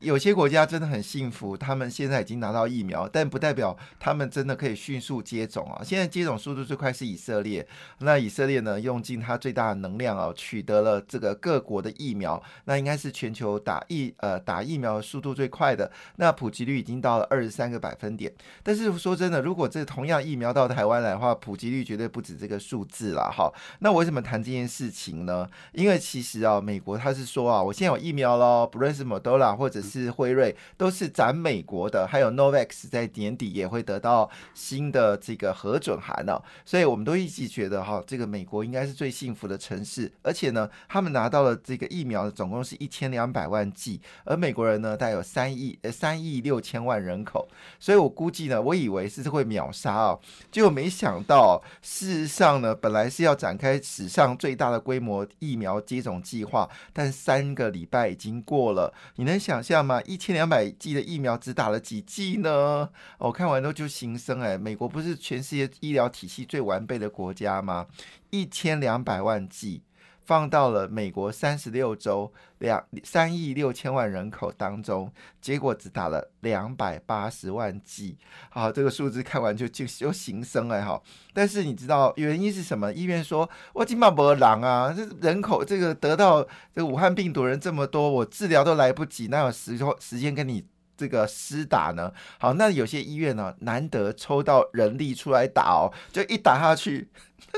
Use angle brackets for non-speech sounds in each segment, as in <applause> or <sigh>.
有些国家真的很幸福，他们现在已经拿到疫苗，但不代表他们真的可以迅速接种啊。现在接种速度最快是以色列，那以色列呢，用尽它最大的能量啊，取得了这个各国的疫苗，那应该是全球打疫呃打疫苗速度最快的，那普及率已经到了二十三个百分点。但是说真的，如果这同样疫苗到台湾来的话，普及率绝对不止这个数字了哈。那为什么谈这件事情呢？因为其实啊，美国他是说啊，我现在有疫苗喽，不论是 Moderna 或者是辉瑞都是咱美国的，还有 Novax 在年底也会得到新的这个核准函呢，所以我们都一直觉得哈，这个美国应该是最幸福的城市，而且呢，他们拿到了这个疫苗总共是一千两百万剂，而美国人呢，大概有三亿呃三亿六千万人口，所以我估计呢，我以为是会秒杀哦，结果没想到，事实上呢，本来是要展开史上最大的规模疫苗接种计划，但三个礼拜已经过了，你能想象那么？一千两百剂的疫苗只打了几剂呢？我看完之后就心生哎，美国不是全世界医疗体系最完备的国家吗？一千两百万剂。放到了美国三十六州两三亿六千万人口当中，结果只打了两百八十万剂。好，这个数字看完就就就心生哎哈。但是你知道原因是什么？医院说我今嘛没狼啊，这人口这个得到这个武汉病毒人这么多，我治疗都来不及，哪有时时间跟你这个施打呢？好，那有些医院呢，难得抽到人力出来打哦，就一打下去，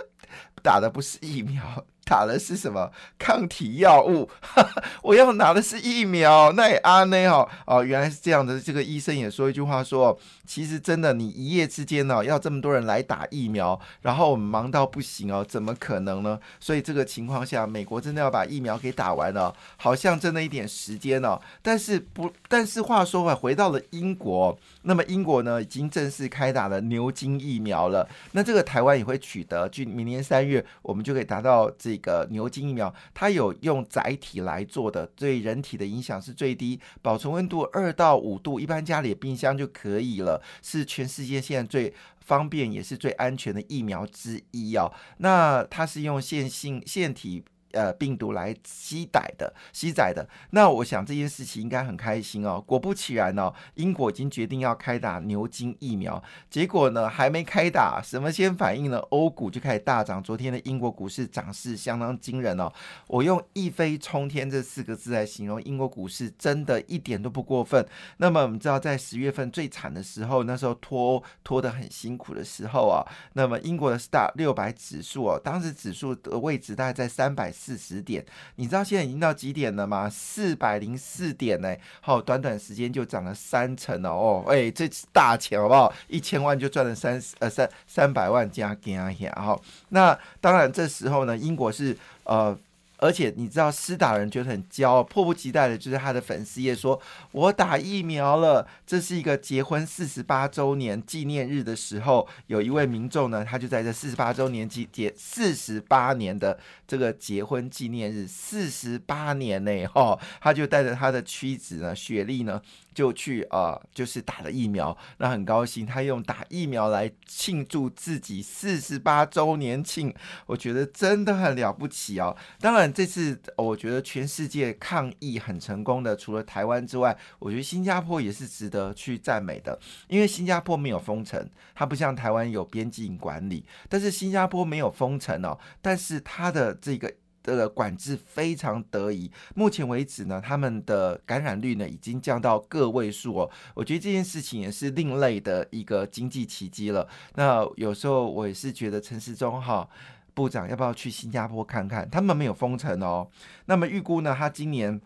<laughs> 打的不是疫苗。打的是什么抗体药物？<laughs> 我要拿的是疫苗。那阿内哈哦，原来是这样的。这个医生也说一句话说，其实真的，你一夜之间呢，要这么多人来打疫苗，然后我们忙到不行哦，怎么可能呢？所以这个情况下，美国真的要把疫苗给打完了，好像真的一点时间哦。但是不，但是话说回来，回到了英国，那么英国呢，已经正式开打了牛津疫苗了。那这个台湾也会取得，就明年三月，我们就可以达到这。个牛津疫苗，它有用载体来做的，对人体的影响是最低，保存温度二到五度，一般家里的冰箱就可以了，是全世界现在最方便也是最安全的疫苗之一哦。那它是用线性腺体。呃，病毒来吸载的，吸载的。那我想这件事情应该很开心哦。果不其然哦，英国已经决定要开打牛津疫苗。结果呢，还没开打，什么先反应呢？欧股就开始大涨。昨天的英国股市涨势相当惊人哦。我用一飞冲天这四个字来形容英国股市，真的一点都不过分。那么我们知道，在十月份最惨的时候，那时候脱欧脱得很辛苦的时候啊，那么英国的 Star 六百指数哦，当时指数的位置大概在三百。四十点，你知道现在已经到几点了吗？四百零四点呢，好，短短时间就涨了三成了哦，哎，这大钱好不好？一千万就赚了三呃三三百万加加一下，好，那当然这时候呢，英国是呃。而且你知道，施打人觉得很骄傲，迫不及待的，就是他的粉丝也说：“我打疫苗了。”这是一个结婚四十八周年纪念日的时候，有一位民众呢，他就在这四十八周年纪结四十八年的这个结婚纪念日，四十八年内，哈，他就带着他的妻子呢，雪莉呢。就去啊，就是打了疫苗，那很高兴，他用打疫苗来庆祝自己四十八周年庆，我觉得真的很了不起哦。当然，这次我觉得全世界抗疫很成功的，除了台湾之外，我觉得新加坡也是值得去赞美的，因为新加坡没有封城，它不像台湾有边境管理，但是新加坡没有封城哦，但是它的这个。这个管制非常得宜，目前为止呢，他们的感染率呢已经降到个位数哦。我觉得这件事情也是另类的一个经济奇迹了。那有时候我也是觉得陈时中哈部长要不要去新加坡看看？他们没有封城哦。那么预估呢，他今年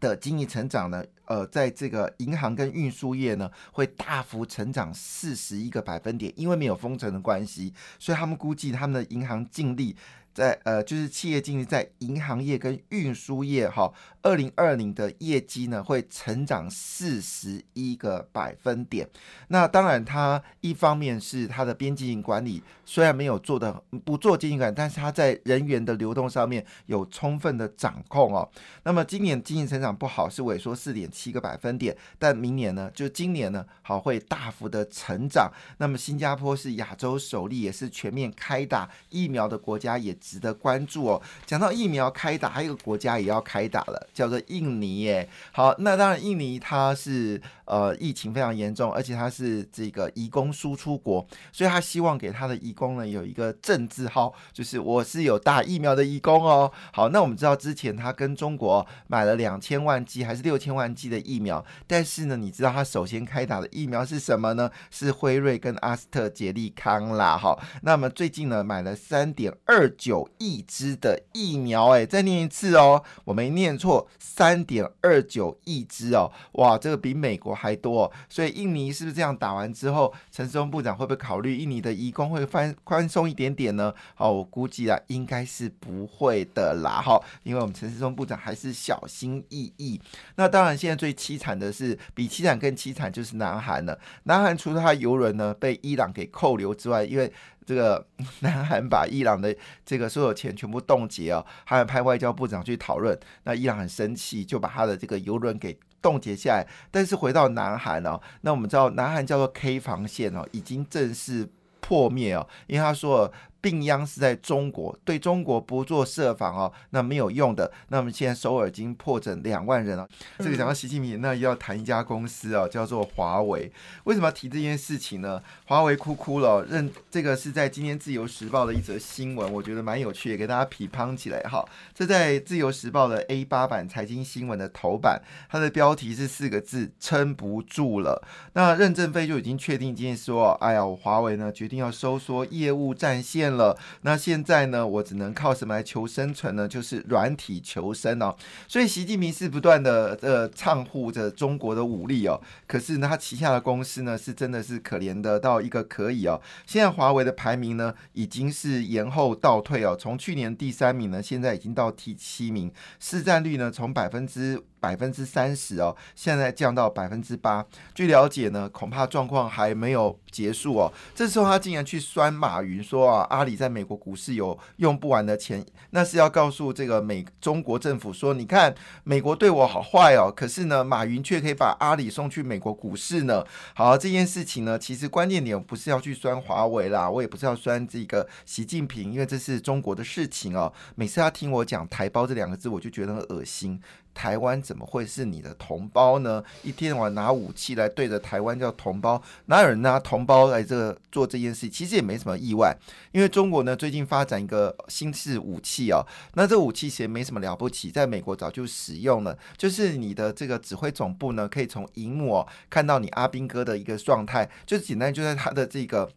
的经济成长呢，呃，在这个银行跟运输业呢会大幅成长四十一个百分点，因为没有封城的关系，所以他们估计他们的银行净利。在呃，就是企业经济在银行业跟运输业哈，二零二零的业绩呢会成长四十一个百分点。那当然，它一方面是它的边境管理虽然没有做的不做经营管理，但是它在人员的流动上面有充分的掌控哦。那么今年经济成长不好，是萎缩四点七个百分点，但明年呢，就今年呢，好会大幅的成长。那么新加坡是亚洲首例，也是全面开打疫苗的国家，也值得关注哦。讲到疫苗开打，还有一个国家也要开打了，叫做印尼耶。好，那当然印尼它是呃疫情非常严重，而且它是这个移工输出国，所以他希望给他的移工呢有一个政治号，就是我是有打疫苗的移工哦。好，那我们知道之前他跟中国买了两千万剂还是六千万剂的疫苗，但是呢，你知道他首先开打的疫苗是什么呢？是辉瑞跟阿斯特捷利康啦。好，那么最近呢买了三点二九亿支的疫苗，哎，再念一次哦，我没念错，三点二九亿支哦，哇，这个比美国还多。所以印尼是不是这样打完之后，陈世忠部长会不会考虑印尼的移工会宽宽松一点点呢？好，我估计啊，应该是不会的啦。哈，因为我们陈世忠部长还是小心翼翼。那当然，现在最凄惨的是，比凄惨更凄惨就是南韩了。南韩除了他游轮呢被伊朗给扣留之外，因为这个 <laughs> 南韩把伊朗的这个所有钱全部冻结哦，还有派外交部长去讨论，那伊朗很生气，就把他的这个游轮给冻结下来。但是回到南韩哦，那我们知道南韩叫做 K 防线哦，已经正式破灭哦，因为他说。病殃是在中国，对中国不做设防哦，那没有用的。那么现在首尔已经破诊两万人了。这个讲到习近平，那又要谈一家公司哦，叫做华为。为什么要提这件事情呢？华为哭哭了，认这个是在今天自由时报的一则新闻，我觉得蛮有趣，也给大家批判起来哈。这在自由时报的 A 八版财经新闻的头版，它的标题是四个字：撑不住了。那任正非就已经确定今天说，哎呀，我华为呢决定要收缩业务战线。了，那现在呢？我只能靠什么来求生存呢？就是软体求生哦。所以习近平是不断的呃唱护着中国的武力哦。可是呢，他旗下的公司呢，是真的是可怜的到一个可以哦。现在华为的排名呢，已经是延后倒退哦。从去年第三名呢，现在已经到第七名，市占率呢，从百分之。百分之三十哦，现在降到百分之八。据了解呢，恐怕状况还没有结束哦。这时候他竟然去酸马云说啊，阿里在美国股市有用不完的钱，那是要告诉这个美中国政府说，你看美国对我好坏哦，可是呢，马云却可以把阿里送去美国股市呢。好，这件事情呢，其实关键点不是要去酸华为啦，我也不是要酸这个习近平，因为这是中国的事情哦。每次他听我讲台胞这两个字，我就觉得很恶心。台湾怎么会是你的同胞呢？一天晚拿武器来对着台湾叫同胞，哪有人拿同胞来这做这件事？其实也没什么意外，因为中国呢最近发展一个新式武器哦，那这武器其实没什么了不起，在美国早就使用了，就是你的这个指挥总部呢可以从荧幕看到你阿兵哥的一个状态，就简单就在他的这个。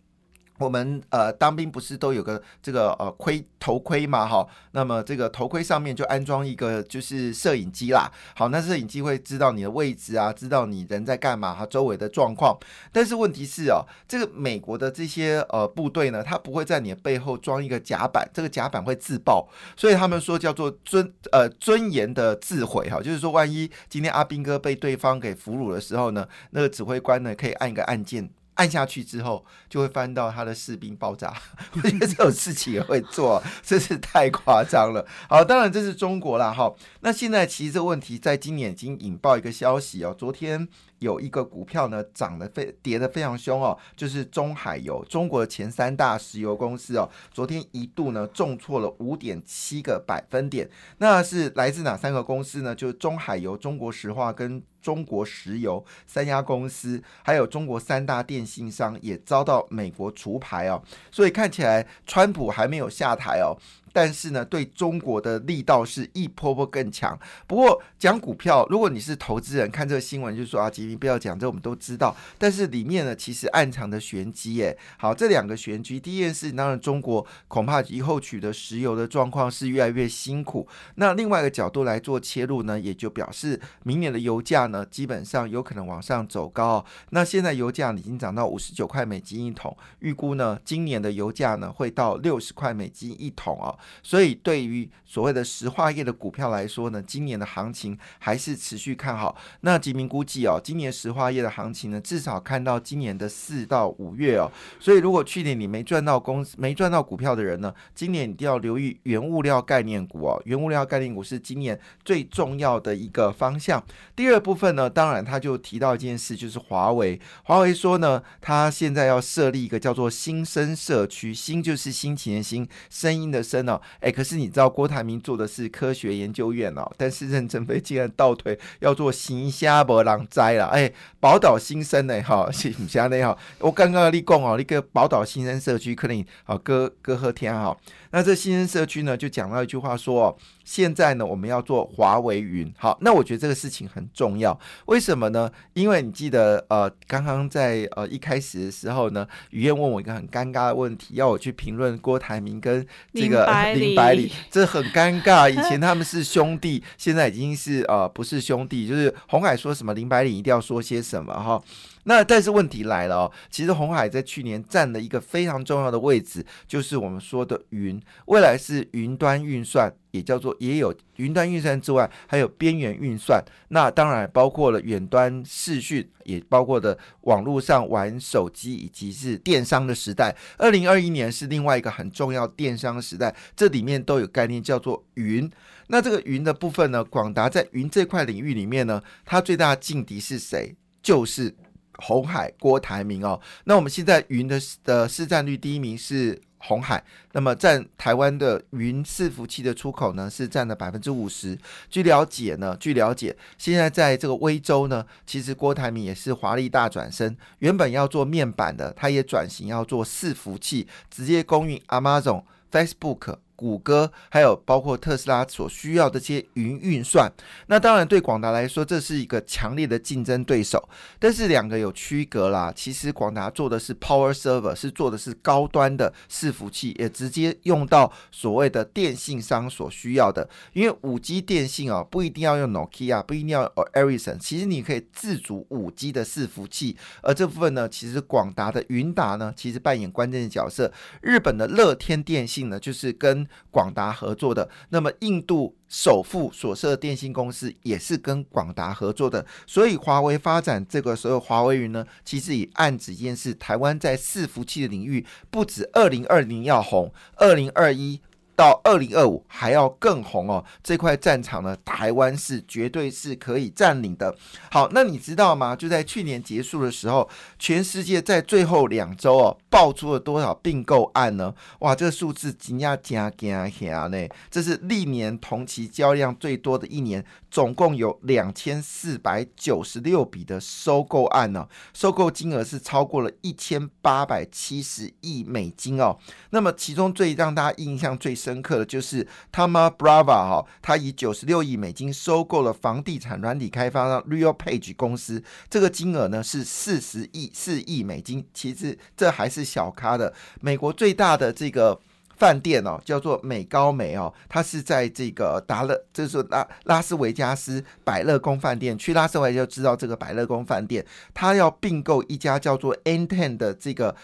我们呃当兵不是都有个这个呃盔头盔嘛哈，那么这个头盔上面就安装一个就是摄影机啦。好，那摄影机会知道你的位置啊，知道你人在干嘛哈，周围的状况。但是问题是哦，这个美国的这些呃部队呢，他不会在你的背后装一个甲板，这个甲板会自爆，所以他们说叫做尊呃尊严的自毁哈，就是说万一今天阿兵哥被对方给俘虏的时候呢，那个指挥官呢可以按一个按键。按下去之后，就会翻到他的士兵爆炸。<laughs> 我觉得这种事情也会做，<laughs> 真是太夸张了。好，当然这是中国啦。哈，那现在其实这个问题在今年已经引爆一个消息哦。昨天有一个股票呢涨得非跌得非常凶哦，就是中海油，中国的前三大石油公司哦，昨天一度呢重挫了五点七个百分点。那是来自哪三个公司呢？就是中海油、中国石化跟。中国石油三家公司，还有中国三大电信商也遭到美国除牌哦，所以看起来川普还没有下台哦。但是呢，对中国的力道是一波波更强。不过讲股票，如果你是投资人，看这个新闻就说啊，吉明不要讲，这我们都知道。但是里面呢，其实暗藏的玄机，耶。好，这两个玄机，第一件事，当然中国恐怕以后取得石油的状况是越来越辛苦。那另外一个角度来做切入呢，也就表示明年的油价呢，基本上有可能往上走高。那现在油价已经涨到五十九块美金一桶，预估呢，今年的油价呢会到六十块美金一桶哦。所以对于所谓的石化业的股票来说呢，今年的行情还是持续看好。那吉明估计哦，今年石化业的行情呢，至少看到今年的四到五月哦。所以如果去年你没赚到公司、没赚到股票的人呢，今年一定要留意原物料概念股哦。原物料概念股是今年最重要的一个方向。第二部分呢，当然他就提到一件事，就是华为。华为说呢，他现在要设立一个叫做新生社区，新就是新奇的新，声音的声哦。哎，可是你知道郭台铭做的是科学研究院哦，但是任正非竟然倒退要做行虾博狼灾了。哎，宝岛新生呢？哈，是唔虾呢？哈，我刚刚你讲哦，那个宝岛新生社区可能好歌歌和天哈。那这新生社区呢，就讲到一句话说。现在呢，我们要做华为云。好，那我觉得这个事情很重要。为什么呢？因为你记得，呃，刚刚在呃一开始的时候呢，雨燕问我一个很尴尬的问题，要我去评论郭台铭跟这个林百里，<laughs> 这很尴尬。以前他们是兄弟，现在已经是呃不是兄弟。就是红海说什么，林百里一定要说些什么哈。那但是问题来了哦，其实红海在去年占了一个非常重要的位置，就是我们说的云，未来是云端运算，也叫做也有云端运算之外，还有边缘运算。那当然包括了远端视讯，也包括的网络上玩手机，以及是电商的时代。二零二一年是另外一个很重要电商时代，这里面都有概念叫做云。那这个云的部分呢，广达在云这块领域里面呢，它最大的劲敌是谁？就是。红海郭台铭哦，那我们现在云的的市占率第一名是红海，那么占台湾的云伺服器的出口呢是占了百分之五十。据了解呢，据了解，现在在这个威州呢，其实郭台铭也是华丽大转身，原本要做面板的，他也转型要做伺服器，直接供应 Amazon、Facebook。谷歌还有包括特斯拉所需要的这些云运算，那当然对广达来说这是一个强烈的竞争对手。但是两个有区隔啦，其实广达做的是 Power Server，是做的是高端的伺服器，也直接用到所谓的电信商所需要的。因为五 G 电信哦，不一定要用 Nokia，不一定要 Ericsson，其实你可以自主五 G 的伺服器。而这部分呢，其实广达的云达呢，其实扮演关键的角色。日本的乐天电信呢，就是跟广达合作的，那么印度首富所设的电信公司也是跟广达合作的，所以华为发展这个所有华为云呢，其实也暗指一件事：台湾在伺服器的领域，不止二零二零要红，二零二一。到二零二五还要更红哦！这块战场呢，台湾是绝对是可以占领的。好，那你知道吗？就在去年结束的时候，全世界在最后两周哦，爆出了多少并购案呢？哇，这个数字惊讶加加加呢！这是历年同期交易量最多的一年，总共有两千四百九十六笔的收购案呢，收购金额是超过了一千八百七十亿美金哦。那么其中最让大家印象最深。深刻的就是他妈 Brava 哈，他以九十六亿美金收购了房地产软体开发商 Real Page 公司，这个金额呢是四十亿四亿美金。其实这还是小咖的。美国最大的这个饭店哦，叫做美高美哦，它是在这个达勒，就是拉拉斯维加斯百乐宫饭店。去拉斯维加斯就知道这个百乐宫饭店，它要并购一家叫做 Anten 的这个。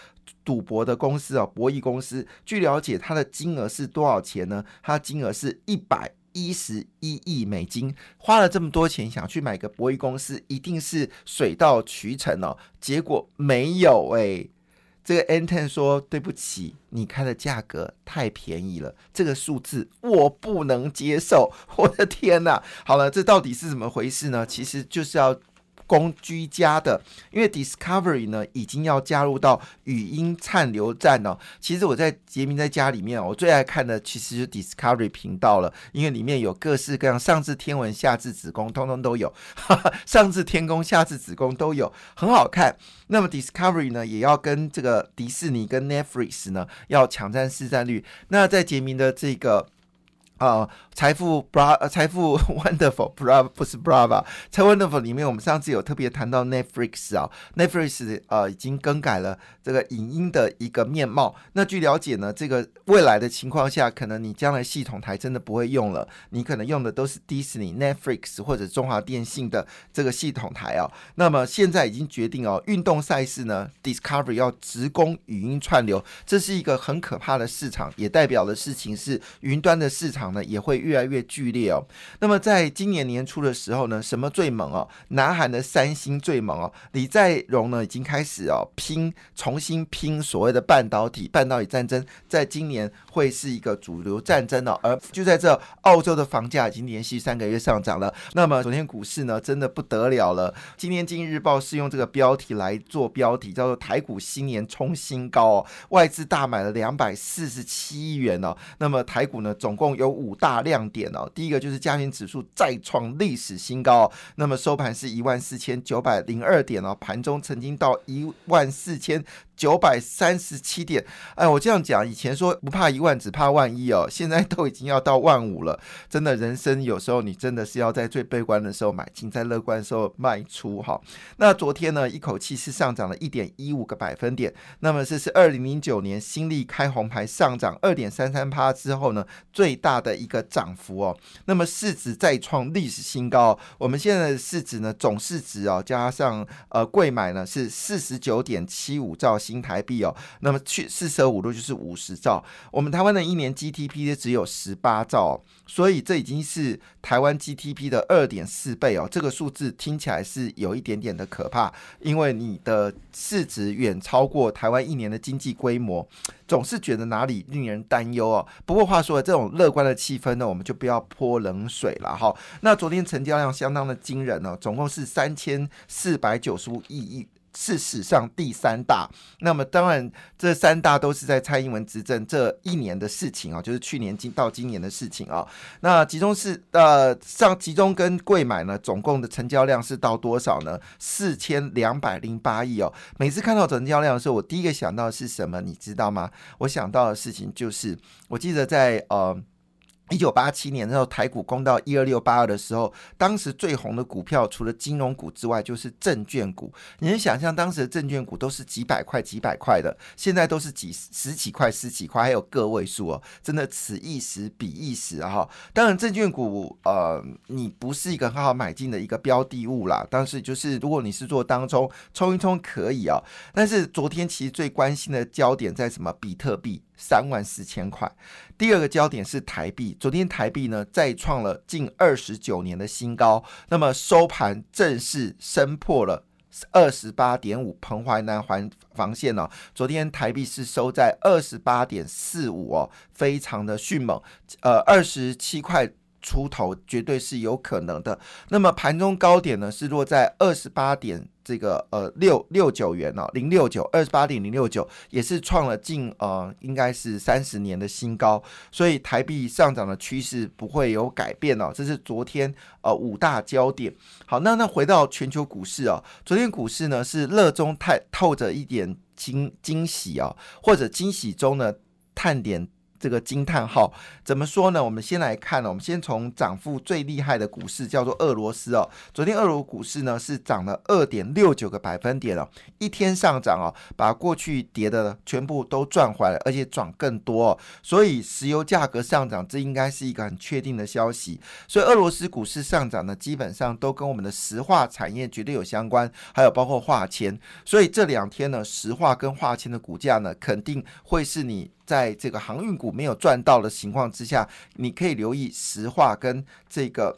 赌博的公司啊，博弈公司，据了解，它的金额是多少钱呢？它金额是一百一十一亿美金，花了这么多钱想去买个博弈公司，一定是水到渠成哦。结果没有哎，这个 Anten 说对不起，你开的价格太便宜了，这个数字我不能接受。我的天哪！好了，这到底是怎么回事呢？其实就是要。供居家的，因为 Discovery 呢已经要加入到语音畅流站了。其实我在杰明在家里面，我最爱看的其实是 Discovery 频道了，因为里面有各式各样，上至天文下至子宫，通通都有，<laughs> 上至天宫下至子宫都有，很好看。那么 Discovery 呢也要跟这个迪士尼跟 Netflix 呢要抢占市占率。那在杰明的这个。啊，财富 bra，财富 <laughs> wonderful，bra 不是 brava，财 wonderful 里面我们上次有特别谈到 Netflix 啊，Netflix 呃已经更改了这个影音的一个面貌。那据了解呢，这个未来的情况下，可能你将来系统台真的不会用了，你可能用的都是 Disney、Netflix 或者中华电信的这个系统台啊。那么现在已经决定哦，运动赛事呢，Discovery 要直供语音串流，这是一个很可怕的市场，也代表的事情是云端的市场。呢也会越来越剧烈哦。那么在今年年初的时候呢，什么最猛哦？南韩的三星最猛哦。李在镕呢已经开始哦拼，重新拼所谓的半导体，半导体战争在今年会是一个主流战争哦。而就在这，澳洲的房价已经连续三个月上涨了。那么昨天股市呢，真的不得了了。今天《经济日报》是用这个标题来做标题，叫做“台股新年冲新高”哦，外资大买了两百四十七亿元哦。那么台股呢，总共有五大亮点哦，第一个就是家庭指数再创历史新高，那么收盘是一万四千九百零二点哦，盘中曾经到一万四千。九百三十七点，哎，我这样讲，以前说不怕一万，只怕万一哦，现在都已经要到万五了。真的，人生有时候你真的是要在最悲观的时候买进，在乐观的时候卖出哈。那昨天呢，一口气是上涨了一点一五个百分点，那么这是二零零九年新力开红牌上涨二点三三趴之后呢，最大的一个涨幅哦。那么市值再创历史新高，我们现在的市值呢，总市值哦，加上呃贵买呢是四十九点七五兆。新台币哦，那么去四舍五入就是五十兆。我们台湾的一年 GDP 只有十八兆，所以这已经是台湾 GDP 的二点四倍哦。这个数字听起来是有一点点的可怕，因为你的市值远超过台湾一年的经济规模，总是觉得哪里令人担忧哦。不过话说，这种乐观的气氛呢，我们就不要泼冷水了哈。那昨天成交量相当的惊人哦，总共是三千四百九十五亿亿。是史上第三大，那么当然这三大都是在蔡英文执政这一年的事情啊，就是去年今到今年的事情啊。那集中是呃上集中跟贵买呢，总共的成交量是到多少呢？四千两百零八亿哦。每次看到成交量的时候，我第一个想到的是什么？你知道吗？我想到的事情就是，我记得在呃。一九八七年的时候，台股攻到一二六八二的时候，当时最红的股票除了金融股之外，就是证券股。你能想象当时的证券股都是几百块、几百块的，现在都是几十几块、十几块，还有个位数哦，真的此一时彼一时啊！哈，当然证券股呃，你不是一个很好买进的一个标的物啦。但是就是如果你是做当中冲一冲可以啊，但是昨天其实最关心的焦点在什么？比特币。三万四千块。第二个焦点是台币，昨天台币呢再创了近二十九年的新高，那么收盘正式升破了二十八点五彭淮南环防线哦。昨天台币是收在二十八点四五哦，非常的迅猛，呃，二十七块出头绝对是有可能的。那么盘中高点呢是落在二十八点。这个呃六六九元哦，零六九二十八点零六九，也是创了近呃应该是三十年的新高，所以台币上涨的趋势不会有改变哦。这是昨天呃五大焦点。好，那那回到全球股市哦，昨天股市呢是热中太透着一点惊惊喜哦，或者惊喜中呢探点。这个惊叹号怎么说呢？我们先来看呢，我们先从涨幅最厉害的股市叫做俄罗斯哦。昨天俄罗斯股市呢是涨了二点六九个百分点哦，一天上涨哦，把过去跌的全部都赚回来，而且涨更多。哦。所以石油价格上涨，这应该是一个很确定的消息。所以俄罗斯股市上涨呢，基本上都跟我们的石化产业绝对有相关，还有包括化纤。所以这两天呢，石化跟化纤的股价呢，肯定会是你。在这个航运股没有赚到的情况之下，你可以留意石化跟这个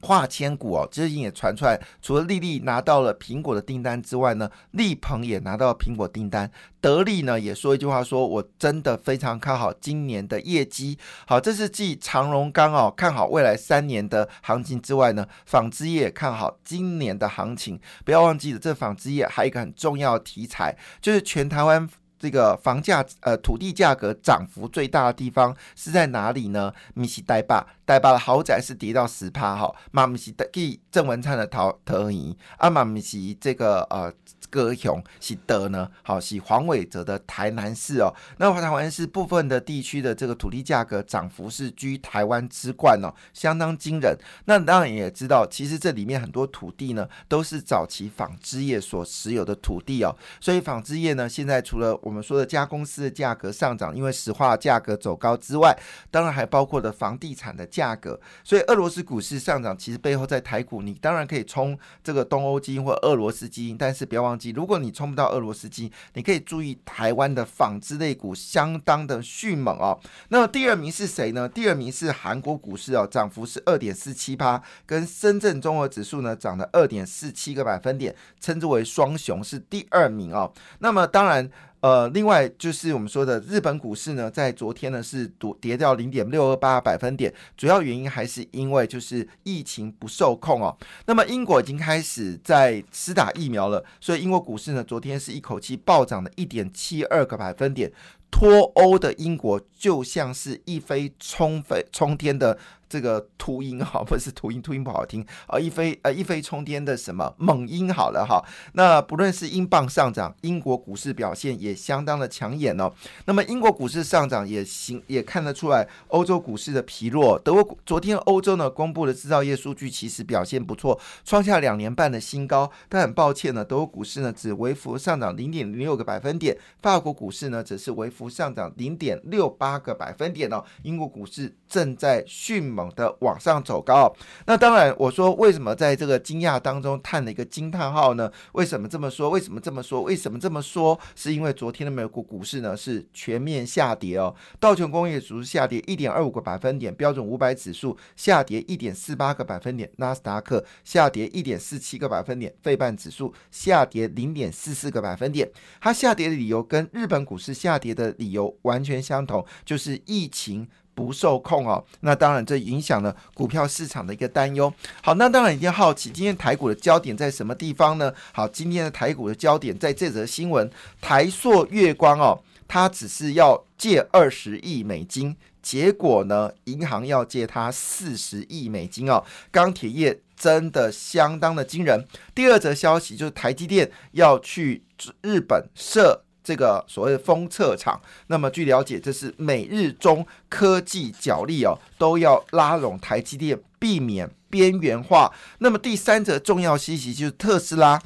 化纤股哦。最近也传出来，除了丽丽拿到了苹果的订单之外呢，力鹏也拿到苹果订单。德利呢也说一句话，说我真的非常看好今年的业绩。好，这是继长荣钢哦看好未来三年的行情之外呢，纺织业看好今年的行情。不要忘记了，这纺织业还有一个很重要的题材，就是全台湾。这个房价呃土地价格涨幅最大的地方是在哪里呢？米西代坝，代坝的豪宅是跌到十趴哈，马米西的给郑文灿的陶陶宜，阿马米西这个呃。歌雄是德呢，好是黄伟哲的台南市哦。那台湾市部分的地区的这个土地价格涨幅是居台湾之冠哦，相当惊人。那当然也知道，其实这里面很多土地呢，都是早期纺织业所持有的土地哦。所以纺织业呢，现在除了我们说的加工司的价格上涨，因为石化价格走高之外，当然还包括了房地产的价价格。所以俄罗斯股市上涨，其实背后在台股，你当然可以冲这个东欧基金或俄罗斯基金，但是不要忘记。如果你冲不到俄罗斯基，你可以注意台湾的纺织类股相当的迅猛哦。那么第二名是谁呢？第二名是韩国股市哦，涨幅是二点四七八，跟深圳综合指数呢涨了二点四七个百分点，称之为双雄，是第二名哦。那么当然。呃，另外就是我们说的日本股市呢，在昨天呢是跌跌掉零点六二八百分点，主要原因还是因为就是疫情不受控哦。那么英国已经开始在施打疫苗了，所以英国股市呢昨天是一口气暴涨了一点七二个百分点，脱欧的英国就像是一飞冲飞冲天的。这个秃鹰哈，<laughs> 不是秃鹰，秃鹰不好听啊！一飞呃一飞冲天的什么猛鹰好了哈。那不论是英镑上涨，英国股市表现也相当的抢眼哦。那么英国股市上涨也行，也看得出来欧洲股市的疲弱。德国昨天欧洲呢公布的制造业数据其实表现不错，创下两年半的新高。但很抱歉呢，德国股市呢只微幅上涨零点零六个百分点，法国股市呢则是微幅上涨零点六八个百分点哦。英国股市正在迅猛。的往上走高，那当然，我说为什么在这个惊讶当中叹了一个惊叹号呢？为什么这么说？为什么这么说？为什么这么说？是因为昨天的美国股市呢是全面下跌哦，道琼工业指数下跌一点二五个百分点，标准五百指数下跌一点四八个百分点，纳斯达克下跌一点四七个百分点，费半指数下跌零点四四个百分点。它下跌的理由跟日本股市下跌的理由完全相同，就是疫情。不受控哦，那当然这影响了股票市场的一个担忧。好，那当然一定好奇，今天台股的焦点在什么地方呢？好，今天的台股的焦点在这则新闻：台塑月光哦，它只是要借二十亿美金，结果呢，银行要借它四十亿美金哦。钢铁业真的相当的惊人。第二则消息就是台积电要去日本设。这个所谓的封测厂，那么据了解，这是美日中科技角力哦，都要拉拢台积电，避免边缘化。那么第三则重要消息就是特斯拉，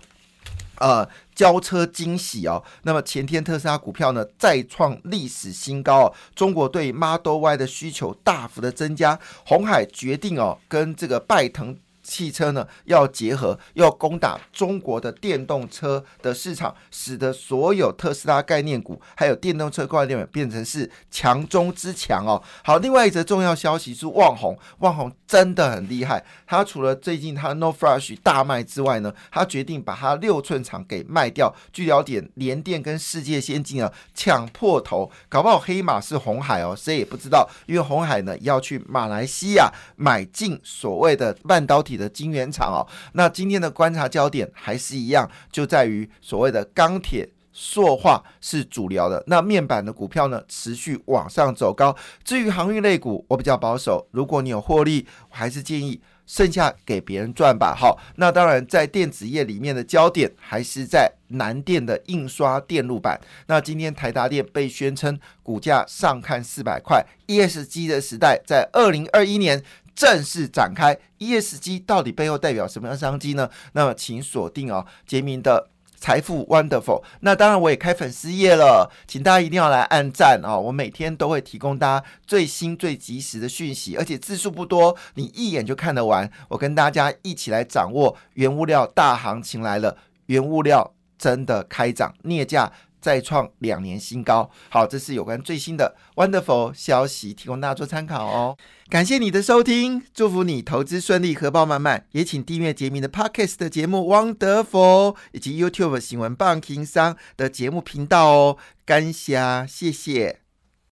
呃，交车惊喜哦。那么前天特斯拉股票呢再创历史新高哦，中国对 Model Y 的需求大幅的增加，红海决定哦跟这个拜腾。汽车呢要结合，要攻打中国的电动车的市场，使得所有特斯拉概念股还有电动车概念股变成是强中之强哦。好，另外一则重要消息是旺宏，旺宏真的很厉害。他除了最近他 No Flash 大卖之外呢，他决定把他六寸厂给卖掉。据了解，联电跟世界先进啊抢破头，搞不好黑马是红海哦，谁也不知道。因为红海呢要去马来西亚买进所谓的半导体。的晶圆厂哦，那今天的观察焦点还是一样，就在于所谓的钢铁塑化是主流的。那面板的股票呢，持续往上走高。至于航运类股，我比较保守。如果你有获利，我还是建议剩下给别人赚吧。好，那当然在电子业里面的焦点还是在南电的印刷电路板。那今天台达电被宣称股价上看四百块，ESG 的时代在二零二一年。正式展开，ESG 到底背后代表什么样的商机呢？那么请锁定哦，杰明的财富 Wonderful。那当然我也开粉丝页了，请大家一定要来按赞哦。我每天都会提供大家最新最及时的讯息，而且字数不多，你一眼就看得完。我跟大家一起来掌握原物料大行情来了，原物料真的开涨，镍价。再创两年新高。好，这是有关最新的 Wonderful 消息，提供大家做参考哦。感谢你的收听，祝福你投资顺利，荷包满满。也请订阅杰明的 Podcast 的节目 Wonderful，以及 YouTube 新闻棒情商的节目频道哦。感谢，谢谢。